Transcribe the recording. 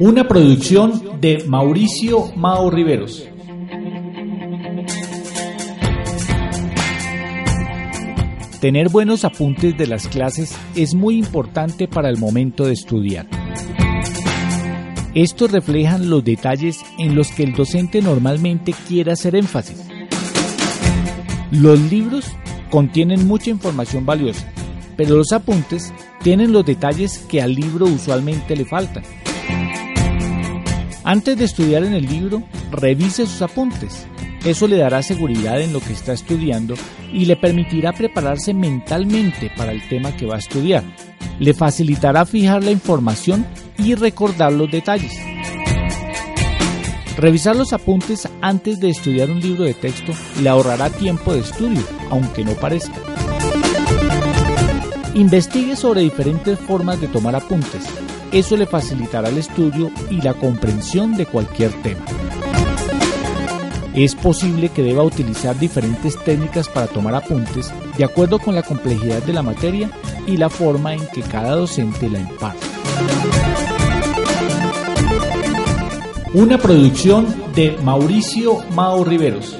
Una producción de Mauricio Mao Riveros. Tener buenos apuntes de las clases es muy importante para el momento de estudiar. Estos reflejan los detalles en los que el docente normalmente quiere hacer énfasis. Los libros contienen mucha información valiosa, pero los apuntes tienen los detalles que al libro usualmente le faltan. Antes de estudiar en el libro, revise sus apuntes. Eso le dará seguridad en lo que está estudiando y le permitirá prepararse mentalmente para el tema que va a estudiar. Le facilitará fijar la información y recordar los detalles. Revisar los apuntes antes de estudiar un libro de texto le ahorrará tiempo de estudio, aunque no parezca. Investigue sobre diferentes formas de tomar apuntes. Eso le facilitará el estudio y la comprensión de cualquier tema. Es posible que deba utilizar diferentes técnicas para tomar apuntes de acuerdo con la complejidad de la materia y la forma en que cada docente la imparte. Una producción de Mauricio Mao Riveros.